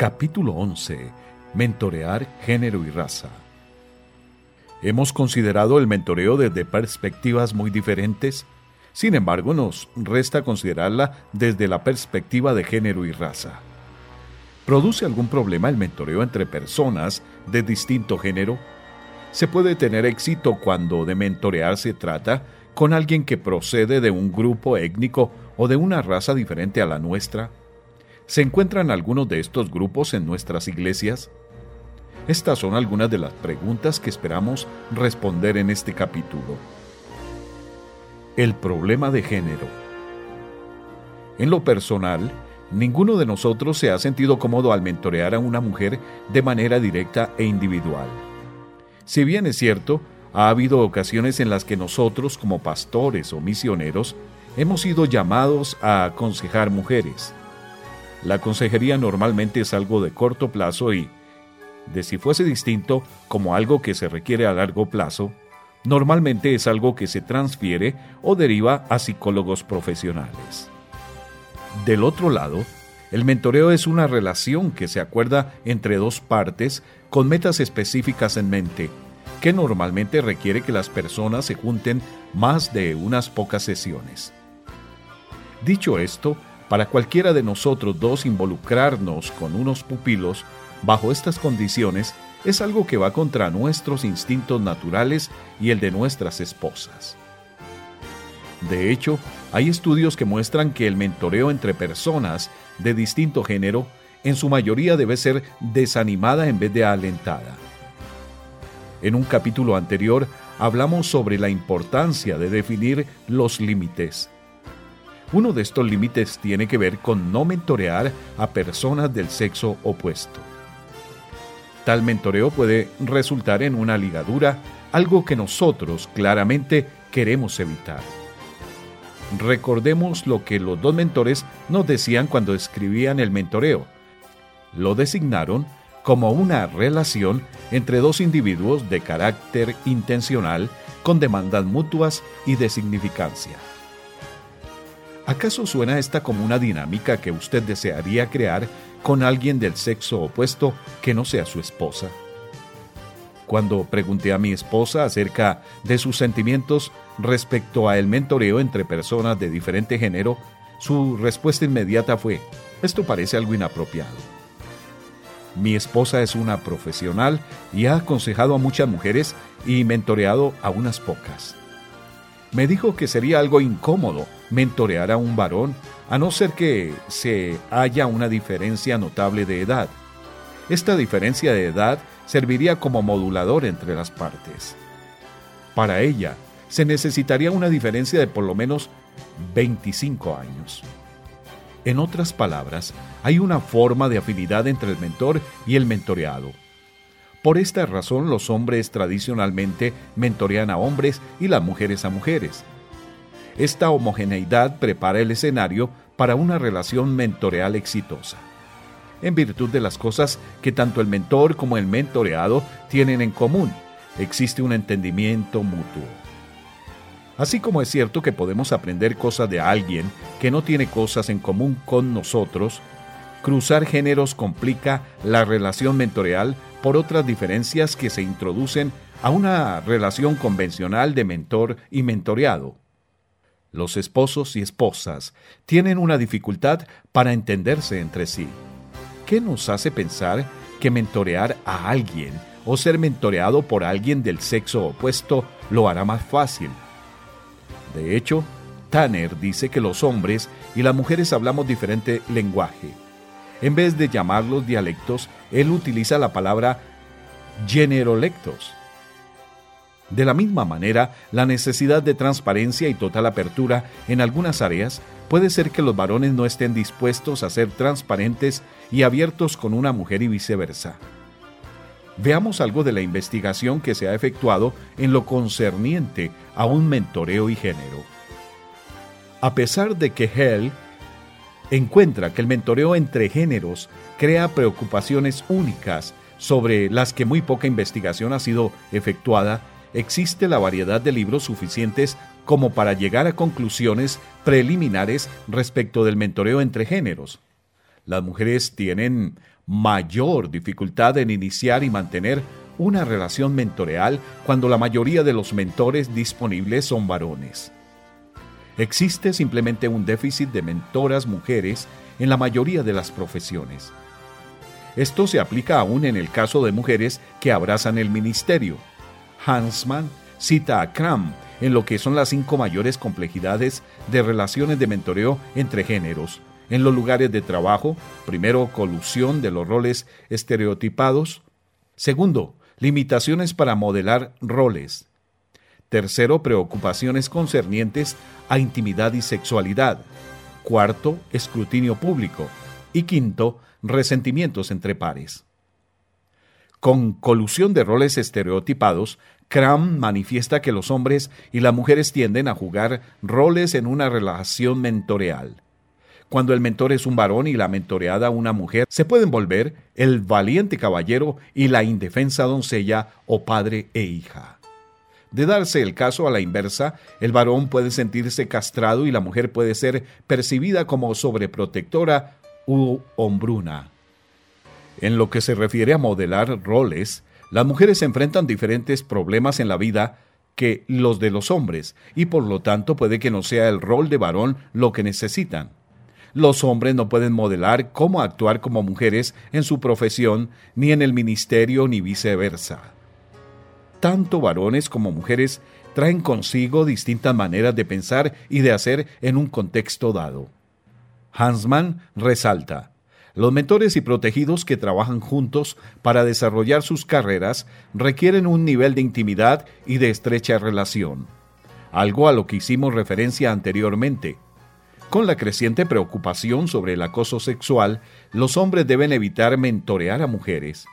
Capítulo 11. Mentorear género y raza. Hemos considerado el mentoreo desde perspectivas muy diferentes, sin embargo nos resta considerarla desde la perspectiva de género y raza. ¿Produce algún problema el mentoreo entre personas de distinto género? ¿Se puede tener éxito cuando de mentorear se trata con alguien que procede de un grupo étnico o de una raza diferente a la nuestra? ¿Se encuentran algunos de estos grupos en nuestras iglesias? Estas son algunas de las preguntas que esperamos responder en este capítulo. El problema de género. En lo personal, ninguno de nosotros se ha sentido cómodo al mentorear a una mujer de manera directa e individual. Si bien es cierto, ha habido ocasiones en las que nosotros, como pastores o misioneros, hemos sido llamados a aconsejar mujeres. La consejería normalmente es algo de corto plazo y, de si fuese distinto como algo que se requiere a largo plazo, normalmente es algo que se transfiere o deriva a psicólogos profesionales. Del otro lado, el mentoreo es una relación que se acuerda entre dos partes con metas específicas en mente, que normalmente requiere que las personas se junten más de unas pocas sesiones. Dicho esto, para cualquiera de nosotros dos involucrarnos con unos pupilos bajo estas condiciones es algo que va contra nuestros instintos naturales y el de nuestras esposas. De hecho, hay estudios que muestran que el mentoreo entre personas de distinto género en su mayoría debe ser desanimada en vez de alentada. En un capítulo anterior hablamos sobre la importancia de definir los límites. Uno de estos límites tiene que ver con no mentorear a personas del sexo opuesto. Tal mentoreo puede resultar en una ligadura, algo que nosotros claramente queremos evitar. Recordemos lo que los dos mentores nos decían cuando escribían el mentoreo. Lo designaron como una relación entre dos individuos de carácter intencional con demandas mutuas y de significancia. ¿Acaso suena esta como una dinámica que usted desearía crear con alguien del sexo opuesto que no sea su esposa? Cuando pregunté a mi esposa acerca de sus sentimientos respecto a el mentoreo entre personas de diferente género, su respuesta inmediata fue, esto parece algo inapropiado. Mi esposa es una profesional y ha aconsejado a muchas mujeres y mentoreado a unas pocas. Me dijo que sería algo incómodo mentorear a un varón, a no ser que se haya una diferencia notable de edad. Esta diferencia de edad serviría como modulador entre las partes. Para ella, se necesitaría una diferencia de por lo menos 25 años. En otras palabras, hay una forma de afinidad entre el mentor y el mentoreado. Por esta razón los hombres tradicionalmente mentorean a hombres y las mujeres a mujeres. Esta homogeneidad prepara el escenario para una relación mentoreal exitosa. En virtud de las cosas que tanto el mentor como el mentoreado tienen en común, existe un entendimiento mutuo. Así como es cierto que podemos aprender cosas de alguien que no tiene cosas en común con nosotros, cruzar géneros complica la relación mentoreal por otras diferencias que se introducen a una relación convencional de mentor y mentoreado. Los esposos y esposas tienen una dificultad para entenderse entre sí. ¿Qué nos hace pensar que mentorear a alguien o ser mentoreado por alguien del sexo opuesto lo hará más fácil? De hecho, Tanner dice que los hombres y las mujeres hablamos diferente lenguaje. En vez de llamarlos dialectos, él utiliza la palabra generolectos. De la misma manera, la necesidad de transparencia y total apertura en algunas áreas puede ser que los varones no estén dispuestos a ser transparentes y abiertos con una mujer y viceversa. Veamos algo de la investigación que se ha efectuado en lo concerniente a un mentoreo y género. A pesar de que Hell encuentra que el mentoreo entre géneros crea preocupaciones únicas sobre las que muy poca investigación ha sido efectuada, existe la variedad de libros suficientes como para llegar a conclusiones preliminares respecto del mentoreo entre géneros. Las mujeres tienen mayor dificultad en iniciar y mantener una relación mentoreal cuando la mayoría de los mentores disponibles son varones. Existe simplemente un déficit de mentoras mujeres en la mayoría de las profesiones. Esto se aplica aún en el caso de mujeres que abrazan el ministerio. Hansman cita a Cram en lo que son las cinco mayores complejidades de relaciones de mentoreo entre géneros. En los lugares de trabajo, primero, colusión de los roles estereotipados. Segundo, limitaciones para modelar roles. Tercero, preocupaciones concernientes a intimidad y sexualidad. Cuarto, escrutinio público. Y quinto, resentimientos entre pares. Con colusión de roles estereotipados, Cram manifiesta que los hombres y las mujeres tienden a jugar roles en una relación mentoreal. Cuando el mentor es un varón y la mentoreada una mujer, se pueden volver el valiente caballero y la indefensa doncella o padre e hija. De darse el caso a la inversa, el varón puede sentirse castrado y la mujer puede ser percibida como sobreprotectora u hombruna. En lo que se refiere a modelar roles, las mujeres enfrentan diferentes problemas en la vida que los de los hombres, y por lo tanto puede que no sea el rol de varón lo que necesitan. Los hombres no pueden modelar cómo actuar como mujeres en su profesión, ni en el ministerio, ni viceversa. Tanto varones como mujeres traen consigo distintas maneras de pensar y de hacer en un contexto dado. Hansman resalta, los mentores y protegidos que trabajan juntos para desarrollar sus carreras requieren un nivel de intimidad y de estrecha relación, algo a lo que hicimos referencia anteriormente. Con la creciente preocupación sobre el acoso sexual, los hombres deben evitar mentorear a mujeres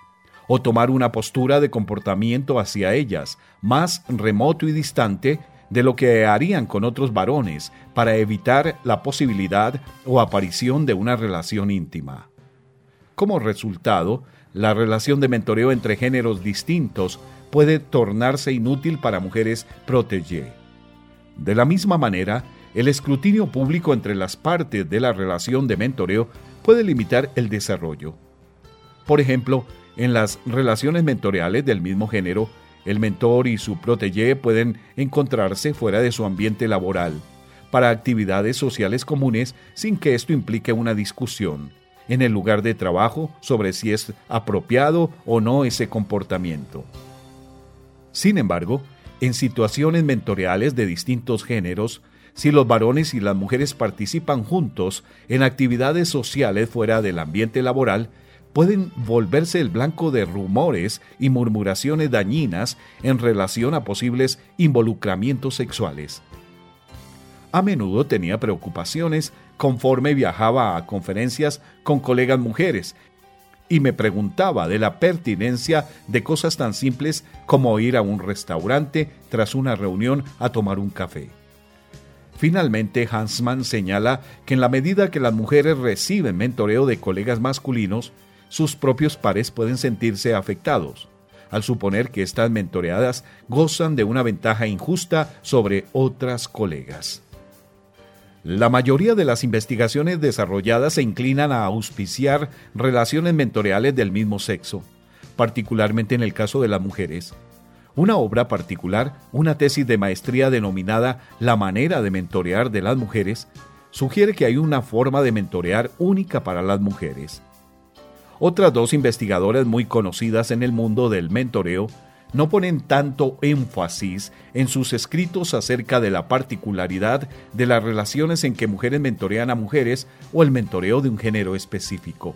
o tomar una postura de comportamiento hacia ellas más remoto y distante de lo que harían con otros varones para evitar la posibilidad o aparición de una relación íntima. Como resultado, la relación de mentoreo entre géneros distintos puede tornarse inútil para mujeres protégé. De la misma manera, el escrutinio público entre las partes de la relación de mentoreo puede limitar el desarrollo. Por ejemplo, en las relaciones mentoriales del mismo género, el mentor y su protégé pueden encontrarse fuera de su ambiente laboral, para actividades sociales comunes sin que esto implique una discusión en el lugar de trabajo sobre si es apropiado o no ese comportamiento. Sin embargo, en situaciones mentoriales de distintos géneros, si los varones y las mujeres participan juntos en actividades sociales fuera del ambiente laboral, pueden volverse el blanco de rumores y murmuraciones dañinas en relación a posibles involucramientos sexuales. A menudo tenía preocupaciones conforme viajaba a conferencias con colegas mujeres y me preguntaba de la pertinencia de cosas tan simples como ir a un restaurante tras una reunión a tomar un café. Finalmente, Hansman señala que en la medida que las mujeres reciben mentoreo de colegas masculinos, sus propios pares pueden sentirse afectados, al suponer que estas mentoreadas gozan de una ventaja injusta sobre otras colegas. La mayoría de las investigaciones desarrolladas se inclinan a auspiciar relaciones mentoreales del mismo sexo, particularmente en el caso de las mujeres. Una obra particular, una tesis de maestría denominada La manera de mentorear de las mujeres, sugiere que hay una forma de mentorear única para las mujeres. Otras dos investigadoras muy conocidas en el mundo del mentoreo no ponen tanto énfasis en sus escritos acerca de la particularidad de las relaciones en que mujeres mentorean a mujeres o el mentoreo de un género específico.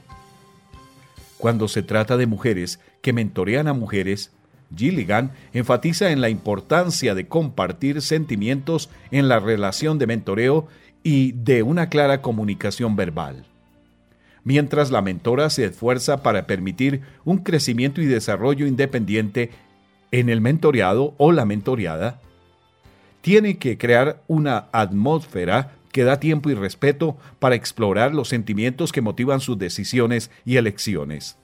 Cuando se trata de mujeres que mentorean a mujeres, Gilligan enfatiza en la importancia de compartir sentimientos en la relación de mentoreo y de una clara comunicación verbal mientras la mentora se esfuerza para permitir un crecimiento y desarrollo independiente en el mentoreado o la mentoreada, tiene que crear una atmósfera que da tiempo y respeto para explorar los sentimientos que motivan sus decisiones y elecciones.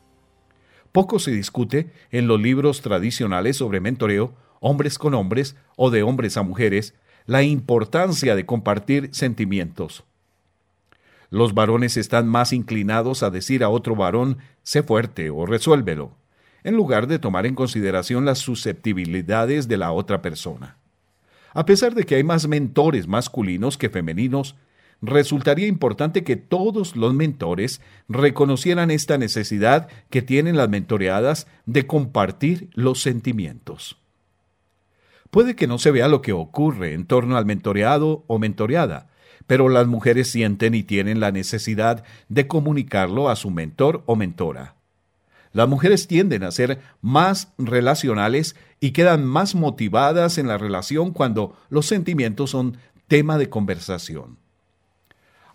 Poco se discute en los libros tradicionales sobre mentoreo, hombres con hombres o de hombres a mujeres, la importancia de compartir sentimientos. Los varones están más inclinados a decir a otro varón, sé fuerte o resuélvelo, en lugar de tomar en consideración las susceptibilidades de la otra persona. A pesar de que hay más mentores masculinos que femeninos, resultaría importante que todos los mentores reconocieran esta necesidad que tienen las mentoreadas de compartir los sentimientos. Puede que no se vea lo que ocurre en torno al mentoreado o mentoreada, pero las mujeres sienten y tienen la necesidad de comunicarlo a su mentor o mentora. Las mujeres tienden a ser más relacionales y quedan más motivadas en la relación cuando los sentimientos son tema de conversación.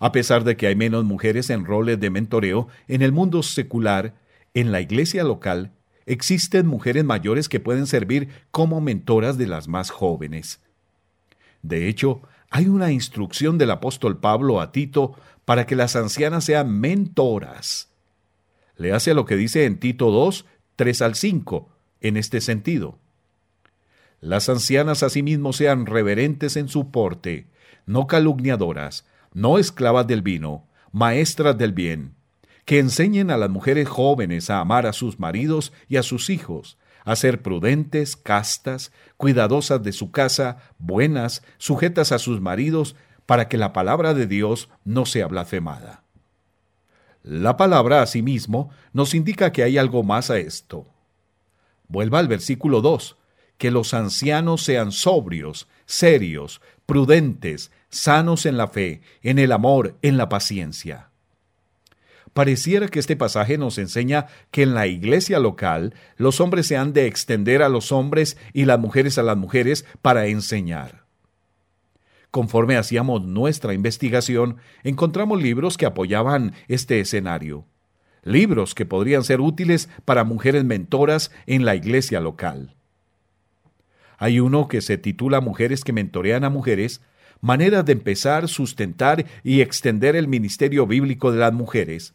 A pesar de que hay menos mujeres en roles de mentoreo en el mundo secular, en la iglesia local existen mujeres mayores que pueden servir como mentoras de las más jóvenes. De hecho, hay una instrucción del apóstol Pablo a Tito para que las ancianas sean mentoras. Le hace lo que dice en Tito 2, 3 al 5, en este sentido. Las ancianas asimismo sean reverentes en su porte, no calumniadoras, no esclavas del vino, maestras del bien, que enseñen a las mujeres jóvenes a amar a sus maridos y a sus hijos, a ser prudentes, castas, cuidadosas de su casa, buenas, sujetas a sus maridos, para que la palabra de Dios no sea blasfemada. La palabra, asimismo, nos indica que hay algo más a esto. Vuelva al versículo 2, que los ancianos sean sobrios, serios, prudentes, sanos en la fe, en el amor, en la paciencia. Pareciera que este pasaje nos enseña que en la iglesia local los hombres se han de extender a los hombres y las mujeres a las mujeres para enseñar. Conforme hacíamos nuestra investigación, encontramos libros que apoyaban este escenario. Libros que podrían ser útiles para mujeres mentoras en la iglesia local. Hay uno que se titula Mujeres que mentorean a mujeres, maneras de empezar, sustentar y extender el ministerio bíblico de las mujeres.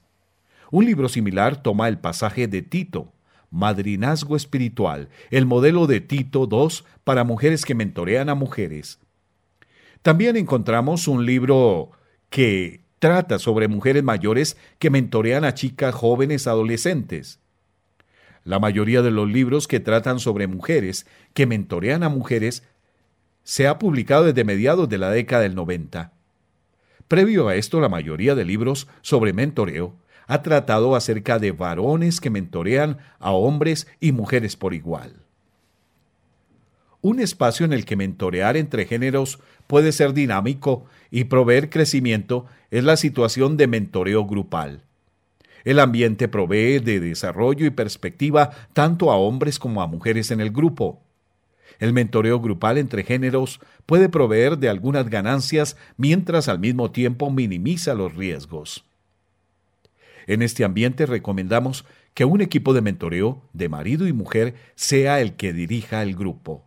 Un libro similar toma el pasaje de Tito, Madrinazgo Espiritual, el modelo de Tito II para mujeres que mentorean a mujeres. También encontramos un libro que trata sobre mujeres mayores que mentorean a chicas jóvenes adolescentes. La mayoría de los libros que tratan sobre mujeres que mentorean a mujeres se ha publicado desde mediados de la década del 90. Previo a esto, la mayoría de libros sobre mentoreo ha tratado acerca de varones que mentorean a hombres y mujeres por igual. Un espacio en el que mentorear entre géneros puede ser dinámico y proveer crecimiento es la situación de mentoreo grupal. El ambiente provee de desarrollo y perspectiva tanto a hombres como a mujeres en el grupo. El mentoreo grupal entre géneros puede proveer de algunas ganancias mientras al mismo tiempo minimiza los riesgos. En este ambiente recomendamos que un equipo de mentoreo de marido y mujer sea el que dirija el grupo.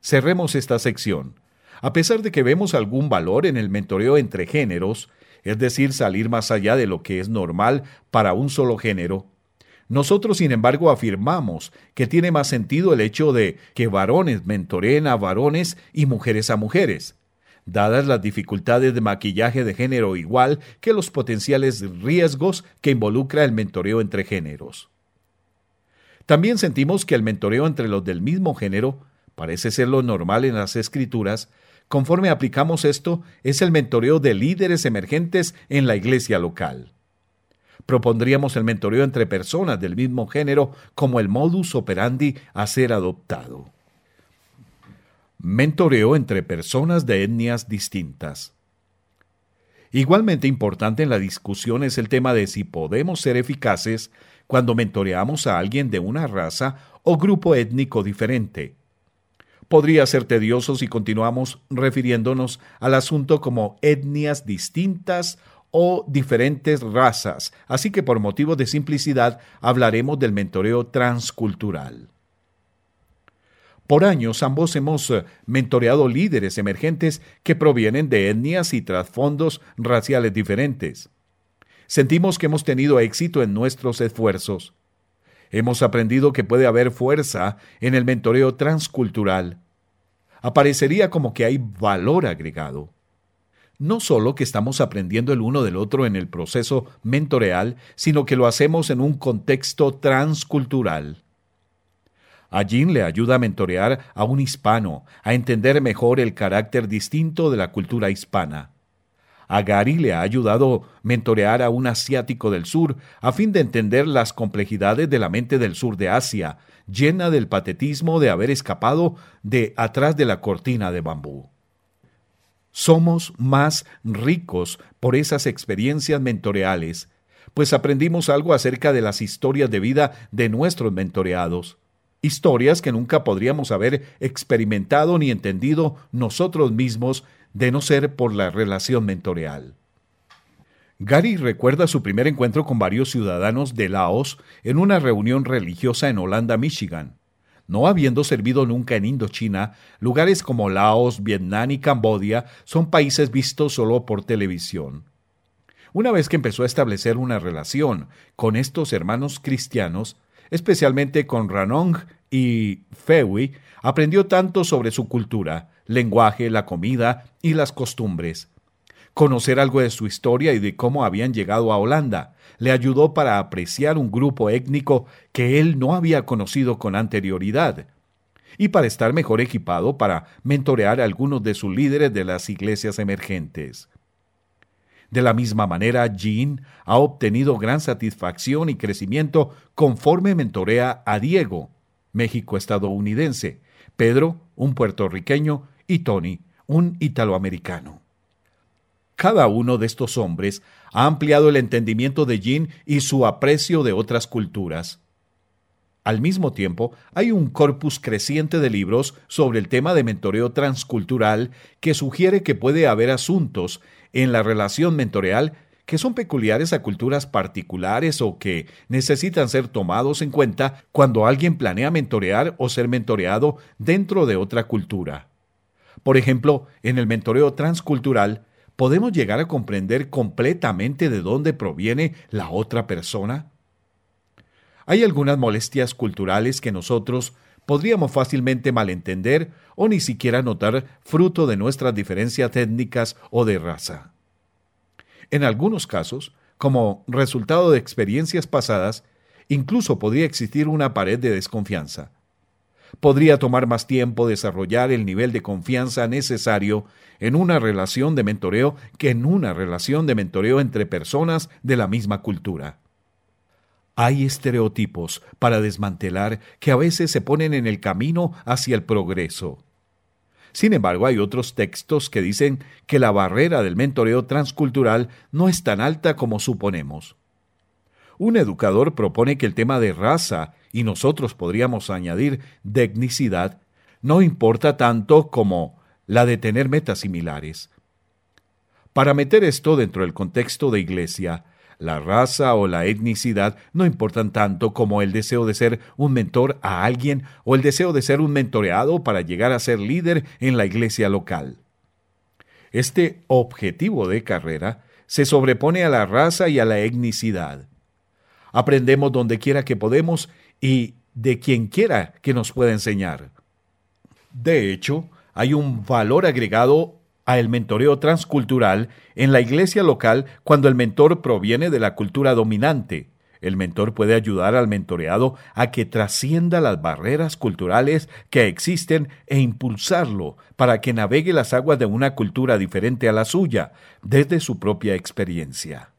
Cerremos esta sección. A pesar de que vemos algún valor en el mentoreo entre géneros, es decir, salir más allá de lo que es normal para un solo género, nosotros, sin embargo, afirmamos que tiene más sentido el hecho de que varones mentoreen a varones y mujeres a mujeres, dadas las dificultades de maquillaje de género igual que los potenciales riesgos que involucra el mentoreo entre géneros. También sentimos que el mentoreo entre los del mismo género parece ser lo normal en las escrituras, conforme aplicamos esto, es el mentoreo de líderes emergentes en la iglesia local propondríamos el mentoreo entre personas del mismo género como el modus operandi a ser adoptado. Mentoreo entre personas de etnias distintas. Igualmente importante en la discusión es el tema de si podemos ser eficaces cuando mentoreamos a alguien de una raza o grupo étnico diferente. Podría ser tedioso si continuamos refiriéndonos al asunto como etnias distintas o diferentes razas, así que por motivos de simplicidad hablaremos del mentoreo transcultural. Por años ambos hemos eh, mentoreado líderes emergentes que provienen de etnias y trasfondos raciales diferentes. Sentimos que hemos tenido éxito en nuestros esfuerzos. Hemos aprendido que puede haber fuerza en el mentoreo transcultural. Aparecería como que hay valor agregado. no solo que estamos aprendiendo el uno del otro en el proceso mentoreal, sino que lo hacemos en un contexto transcultural. A le ayuda a mentorear a un hispano, a entender mejor el carácter distinto de la cultura hispana. A Gary le ha ayudado mentorear a un asiático del sur a fin de entender las complejidades de la mente del sur de Asia, llena del patetismo de haber escapado de atrás de la cortina de bambú. Somos más ricos por esas experiencias mentoreales, pues aprendimos algo acerca de las historias de vida de nuestros mentoreados, historias que nunca podríamos haber experimentado ni entendido nosotros mismos de no ser por la relación mentoreal. Gary recuerda su primer encuentro con varios ciudadanos de Laos en una reunión religiosa en Holanda, Michigan. No habiendo servido nunca en Indochina, lugares como Laos, Vietnam y Cambodia son países vistos solo por televisión. Una vez que empezó a establecer una relación con estos hermanos cristianos, especialmente con Ranong y Fewi, aprendió tanto sobre su cultura, lenguaje, la comida y las costumbres. Conocer algo de su historia y de cómo habían llegado a Holanda le ayudó para apreciar un grupo étnico que él no había conocido con anterioridad y para estar mejor equipado para mentorear a algunos de sus líderes de las iglesias emergentes. De la misma manera, Jean ha obtenido gran satisfacción y crecimiento conforme mentorea a Diego, México estadounidense, Pedro, un puertorriqueño, y Tony, un italoamericano. Cada uno de estos hombres ha ampliado el entendimiento de Jean y su aprecio de otras culturas. Al mismo tiempo, hay un corpus creciente de libros sobre el tema de mentoreo transcultural que sugiere que puede haber asuntos en la relación mentoreal que son peculiares a culturas particulares o que necesitan ser tomados en cuenta cuando alguien planea mentorear o ser mentoreado dentro de otra cultura. Por ejemplo, en el mentoreo transcultural, ¿podemos llegar a comprender completamente de dónde proviene la otra persona? Hay algunas molestias culturales que nosotros podríamos fácilmente malentender o ni siquiera notar fruto de nuestras diferencias étnicas o de raza. En algunos casos, como resultado de experiencias pasadas, incluso podría existir una pared de desconfianza. Podría tomar más tiempo desarrollar el nivel de confianza necesario en una relación de mentoreo que en una relación de mentoreo entre personas de la misma cultura. Hay estereotipos para desmantelar que a veces se ponen en el camino hacia el progreso. Sin embargo, hay otros textos que dicen que la barrera del mentoreo transcultural no es tan alta como suponemos. Un educador propone que el tema de raza, y nosotros podríamos añadir de etnicidad, no importa tanto como la de tener metas similares. Para meter esto dentro del contexto de iglesia, la raza o la etnicidad no importan tanto como el deseo de ser un mentor a alguien o el deseo de ser un mentoreado para llegar a ser líder en la iglesia local. Este objetivo de carrera se sobrepone a la raza y a la etnicidad. Aprendemos donde quiera que podemos y de quien quiera que nos pueda enseñar. De hecho, hay un valor agregado a el mentoreo transcultural en la iglesia local cuando el mentor proviene de la cultura dominante. El mentor puede ayudar al mentoreado a que trascienda las barreras culturales que existen e impulsarlo para que navegue las aguas de una cultura diferente a la suya desde su propia experiencia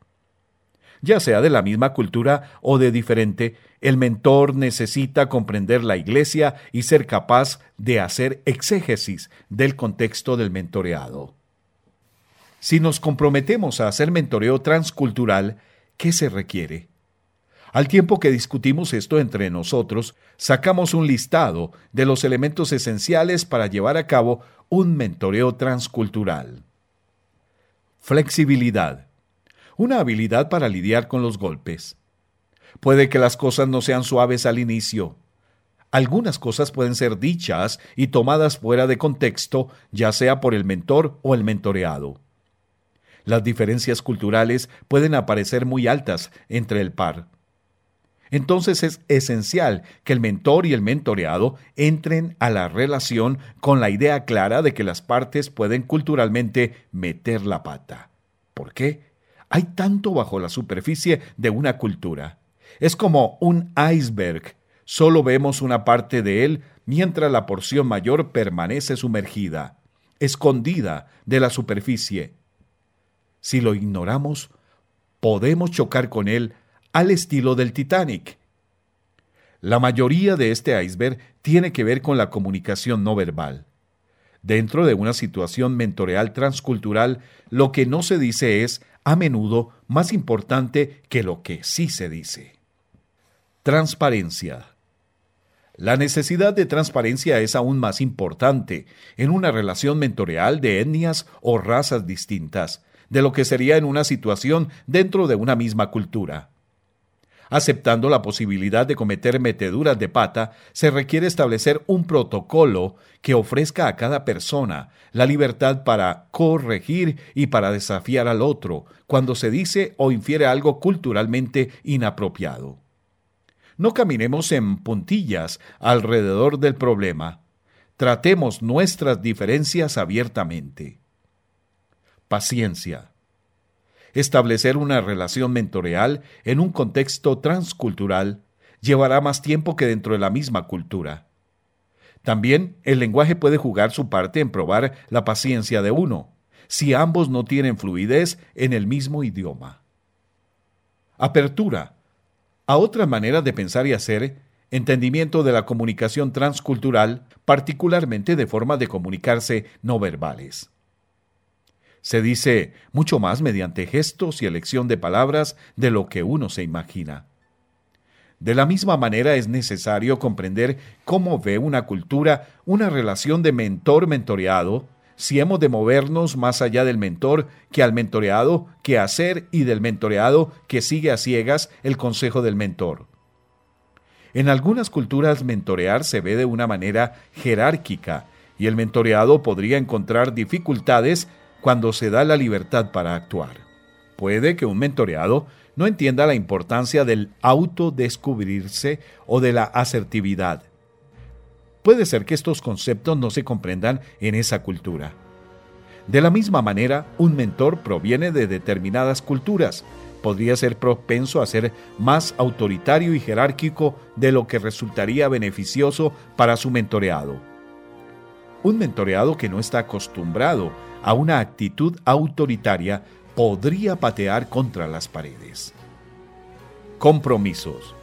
ya sea de la misma cultura o de diferente, el mentor necesita comprender la iglesia y ser capaz de hacer exégesis del contexto del mentoreado. Si nos comprometemos a hacer mentoreo transcultural, ¿qué se requiere? Al tiempo que discutimos esto entre nosotros, sacamos un listado de los elementos esenciales para llevar a cabo un mentoreo transcultural. Flexibilidad una habilidad para lidiar con los golpes. Puede que las cosas no sean suaves al inicio. Algunas cosas pueden ser dichas y tomadas fuera de contexto, ya sea por el mentor o el mentoreado. Las diferencias culturales pueden aparecer muy altas entre el par. Entonces es esencial que el mentor y el mentoreado entren a la relación con la idea clara de que las partes pueden culturalmente meter la pata. ¿Por qué? Hay tanto bajo la superficie de una cultura. Es como un iceberg. Solo vemos una parte de él mientras la porción mayor permanece sumergida, escondida de la superficie. Si lo ignoramos, podemos chocar con él al estilo del Titanic. La mayoría de este iceberg tiene que ver con la comunicación no verbal. Dentro de una situación mentoreal transcultural, lo que no se dice es, a menudo, más importante que lo que sí se dice. Transparencia. La necesidad de transparencia es aún más importante en una relación mentoreal de etnias o razas distintas, de lo que sería en una situación dentro de una misma cultura. Aceptando la posibilidad de cometer meteduras de pata, se requiere establecer un protocolo que ofrezca a cada persona la libertad para corregir y para desafiar al otro cuando se dice o infiere algo culturalmente inapropiado. No caminemos en puntillas alrededor del problema. Tratemos nuestras diferencias abiertamente. Paciencia establecer una relación mentoreal en un contexto transcultural llevará más tiempo que dentro de la misma cultura. También el lenguaje puede jugar su parte en probar la paciencia de uno, si ambos no tienen fluidez en el mismo idioma. Apertura a otra manera de pensar y hacer, entendimiento de la comunicación transcultural, particularmente de formas de comunicarse no verbales. Se dice mucho más mediante gestos y elección de palabras de lo que uno se imagina. De la misma manera es necesario comprender cómo ve una cultura una relación de mentor-mentoreado, si hemos de movernos más allá del mentor que al mentoreado, que hacer y del mentoreado que sigue a ciegas el consejo del mentor. En algunas culturas mentorear se ve de una manera jerárquica y el mentoreado podría encontrar dificultades cuando se da la libertad para actuar. Puede que un mentoreado no entienda la importancia del autodescubrirse o de la asertividad. Puede ser que estos conceptos no se comprendan en esa cultura. De la misma manera, un mentor proviene de determinadas culturas. Podría ser propenso a ser más autoritario y jerárquico de lo que resultaría beneficioso para su mentoreado. Un mentoreado que no está acostumbrado a una actitud autoritaria podría patear contra las paredes. Compromisos.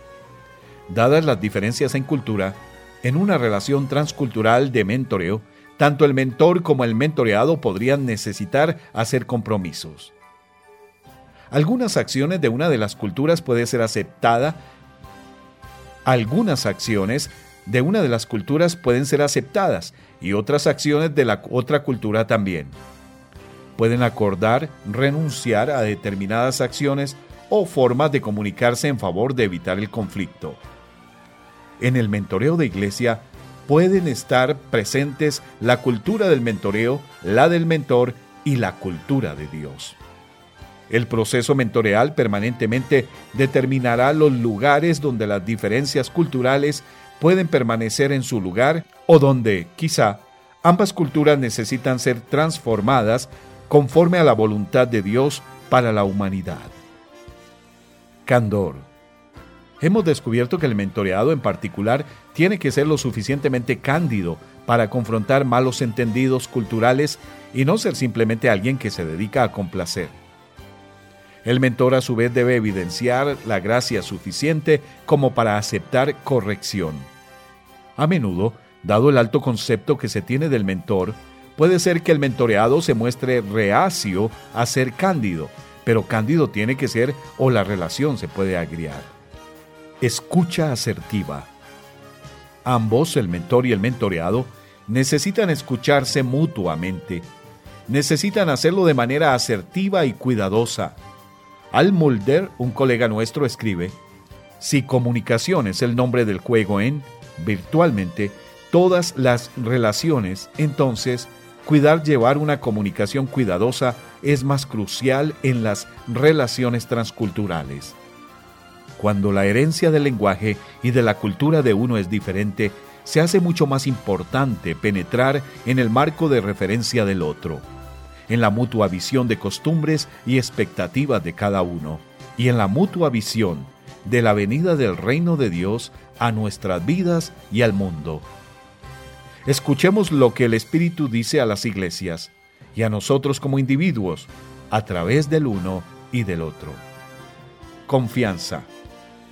Dadas las diferencias en cultura, en una relación transcultural de mentoreo, tanto el mentor como el mentoreado podrían necesitar hacer compromisos. Algunas acciones de una de las culturas pueden ser aceptada, algunas acciones de una de las culturas pueden ser aceptadas y otras acciones de la otra cultura también. Pueden acordar renunciar a determinadas acciones o formas de comunicarse en favor de evitar el conflicto. En el mentoreo de iglesia pueden estar presentes la cultura del mentoreo, la del mentor y la cultura de Dios. El proceso mentoreal permanentemente determinará los lugares donde las diferencias culturales pueden permanecer en su lugar o donde, quizá, ambas culturas necesitan ser transformadas conforme a la voluntad de Dios para la humanidad. Candor. Hemos descubierto que el mentoreado en particular tiene que ser lo suficientemente cándido para confrontar malos entendidos culturales y no ser simplemente alguien que se dedica a complacer. El mentor a su vez debe evidenciar la gracia suficiente como para aceptar corrección. A menudo, dado el alto concepto que se tiene del mentor, puede ser que el mentoreado se muestre reacio a ser cándido, pero cándido tiene que ser o la relación se puede agriar. Escucha asertiva. Ambos, el mentor y el mentoreado, necesitan escucharse mutuamente. Necesitan hacerlo de manera asertiva y cuidadosa al Mulder, un colega nuestro, escribe, si comunicación es el nombre del juego en, virtualmente, todas las relaciones, entonces, cuidar llevar una comunicación cuidadosa es más crucial en las relaciones transculturales. Cuando la herencia del lenguaje y de la cultura de uno es diferente, se hace mucho más importante penetrar en el marco de referencia del otro, en la mutua visión de costumbres y expectativas de cada uno, y en la mutua visión de la venida del reino de Dios a nuestras vidas y al mundo. Escuchemos lo que el Espíritu dice a las iglesias y a nosotros como individuos a través del uno y del otro. Confianza.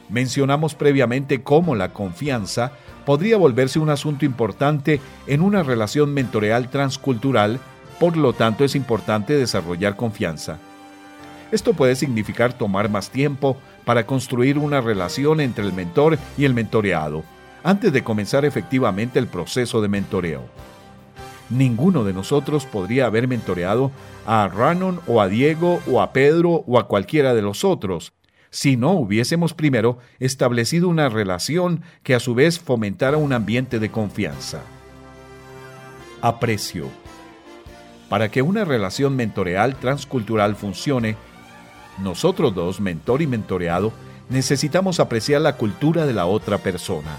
Mencionamos previamente cómo la confianza podría volverse un asunto importante en una relación mentoreal transcultural, por lo tanto es importante desarrollar confianza. Esto puede significar tomar más tiempo para construir una relación entre el mentor y el mentoreado, antes de comenzar efectivamente el proceso de mentoreo. Ninguno de nosotros podría haber mentoreado a Rannon o a Diego o a Pedro o a cualquiera de los otros, si no hubiésemos primero establecido una relación que a su vez fomentara un ambiente de confianza. Aprecio. Para que una relación mentoreal transcultural funcione, nosotros dos, mentor y mentoreado, necesitamos apreciar la cultura de la otra persona.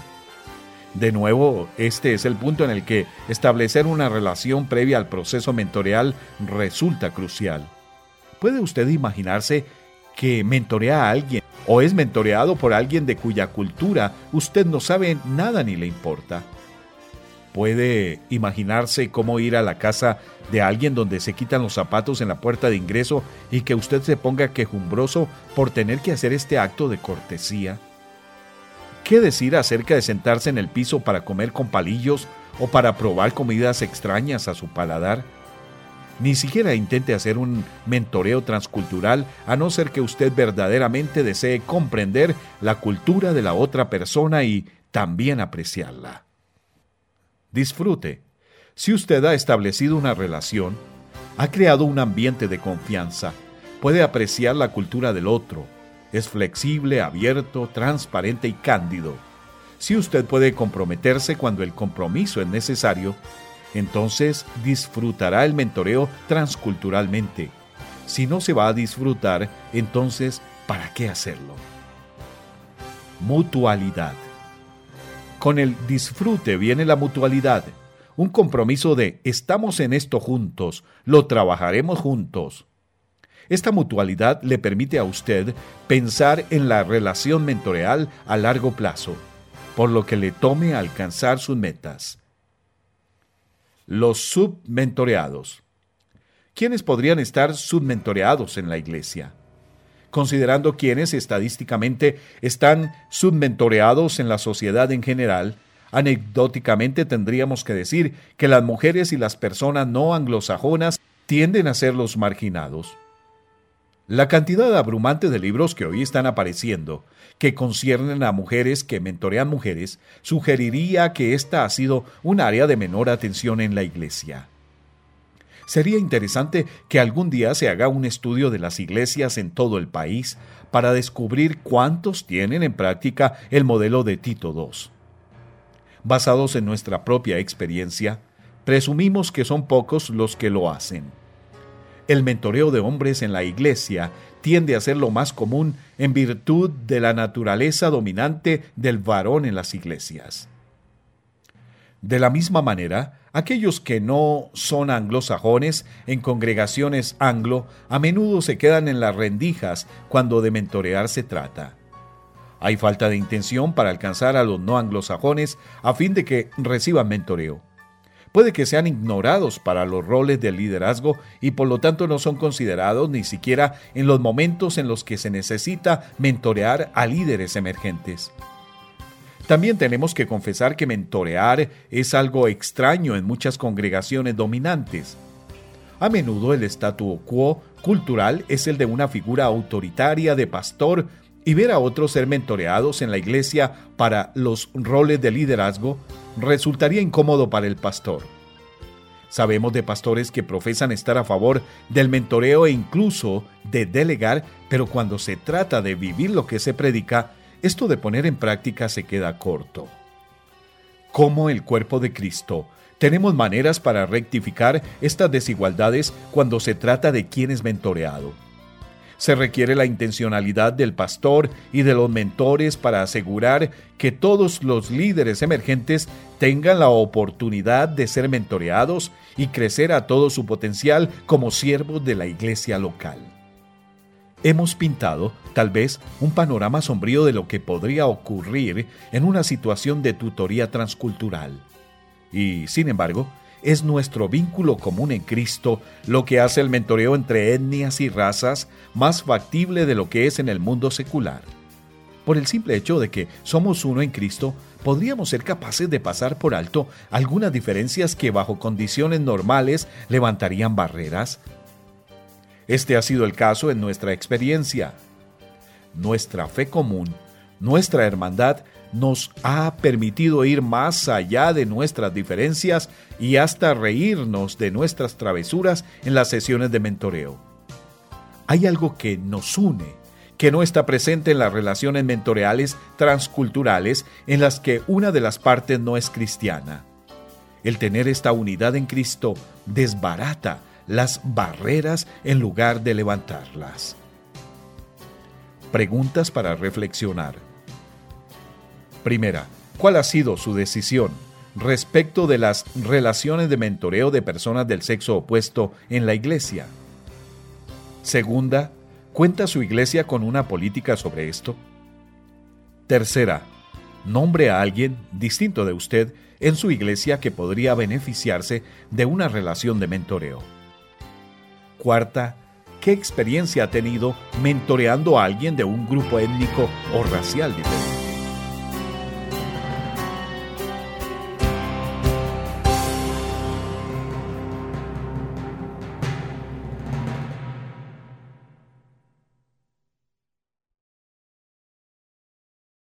De nuevo, este es el punto en el que establecer una relación previa al proceso mentoreal resulta crucial. ¿Puede usted imaginarse que mentorea a alguien o es mentoreado por alguien de cuya cultura usted no sabe nada ni le importa. Puede imaginarse cómo ir a la casa de alguien donde se quitan los zapatos en la puerta de ingreso y que usted se ponga quejumbroso por tener que hacer este acto de cortesía. ¿Qué decir acerca de sentarse en el piso para comer con palillos o para probar comidas extrañas a su paladar? Ni siquiera intente hacer un mentoreo transcultural a no ser que usted verdaderamente desee comprender la cultura de la otra persona y también apreciarla. Disfrute. Si usted ha establecido una relación, ha creado un ambiente de confianza, puede apreciar la cultura del otro, es flexible, abierto, transparente y cándido. Si usted puede comprometerse cuando el compromiso es necesario, entonces disfrutará el mentoreo transculturalmente. Si no se va a disfrutar, entonces, ¿para qué hacerlo? Mutualidad. Con el disfrute viene la mutualidad, un compromiso de estamos en esto juntos, lo trabajaremos juntos. Esta mutualidad le permite a usted pensar en la relación mentoreal a largo plazo, por lo que le tome alcanzar sus metas los submentoreados. ¿Quiénes podrían estar submentoreados en la iglesia? Considerando quienes estadísticamente están submentoreados en la sociedad en general, anecdóticamente tendríamos que decir que las mujeres y las personas no anglosajonas tienden a ser los marginados. La cantidad abrumante de libros que hoy están apareciendo, que conciernen a mujeres que mentorean mujeres, sugeriría que esta ha sido un área de menor atención en la Iglesia. Sería interesante que algún día se haga un estudio de las iglesias en todo el país para descubrir cuántos tienen en práctica el modelo de Tito II. Basados en nuestra propia experiencia, presumimos que son pocos los que lo hacen. El mentoreo de hombres en la iglesia tiende a ser lo más común en virtud de la naturaleza dominante del varón en las iglesias. De la misma manera, aquellos que no son anglosajones en congregaciones anglo a menudo se quedan en las rendijas cuando de mentorear se trata. Hay falta de intención para alcanzar a los no anglosajones a fin de que reciban mentoreo puede que sean ignorados para los roles de liderazgo y por lo tanto no son considerados ni siquiera en los momentos en los que se necesita mentorear a líderes emergentes. También tenemos que confesar que mentorear es algo extraño en muchas congregaciones dominantes. A menudo el statu quo cultural es el de una figura autoritaria de pastor y ver a otros ser mentoreados en la iglesia para los roles de liderazgo resultaría incómodo para el pastor. Sabemos de pastores que profesan estar a favor del mentoreo e incluso de delegar, pero cuando se trata de vivir lo que se predica, esto de poner en práctica se queda corto. Como el cuerpo de Cristo, tenemos maneras para rectificar estas desigualdades cuando se trata de quién es mentoreado. Se requiere la intencionalidad del pastor y de los mentores para asegurar que todos los líderes emergentes tengan la oportunidad de ser mentoreados y crecer a todo su potencial como siervos de la iglesia local. Hemos pintado, tal vez, un panorama sombrío de lo que podría ocurrir en una situación de tutoría transcultural. Y, sin embargo, es nuestro vínculo común en Cristo lo que hace el mentoreo entre etnias y razas más factible de lo que es en el mundo secular. Por el simple hecho de que somos uno en Cristo, podríamos ser capaces de pasar por alto algunas diferencias que bajo condiciones normales levantarían barreras. Este ha sido el caso en nuestra experiencia. Nuestra fe común, nuestra hermandad, nos ha permitido ir más allá de nuestras diferencias y hasta reírnos de nuestras travesuras en las sesiones de mentoreo. Hay algo que nos une, que no está presente en las relaciones mentoreales transculturales en las que una de las partes no es cristiana. El tener esta unidad en Cristo desbarata las barreras en lugar de levantarlas. Preguntas para reflexionar. Primera, ¿cuál ha sido su decisión respecto de las relaciones de mentoreo de personas del sexo opuesto en la iglesia? Segunda, ¿cuenta su iglesia con una política sobre esto? Tercera, nombre a alguien distinto de usted en su iglesia que podría beneficiarse de una relación de mentoreo. Cuarta, ¿qué experiencia ha tenido mentoreando a alguien de un grupo étnico o racial diferente?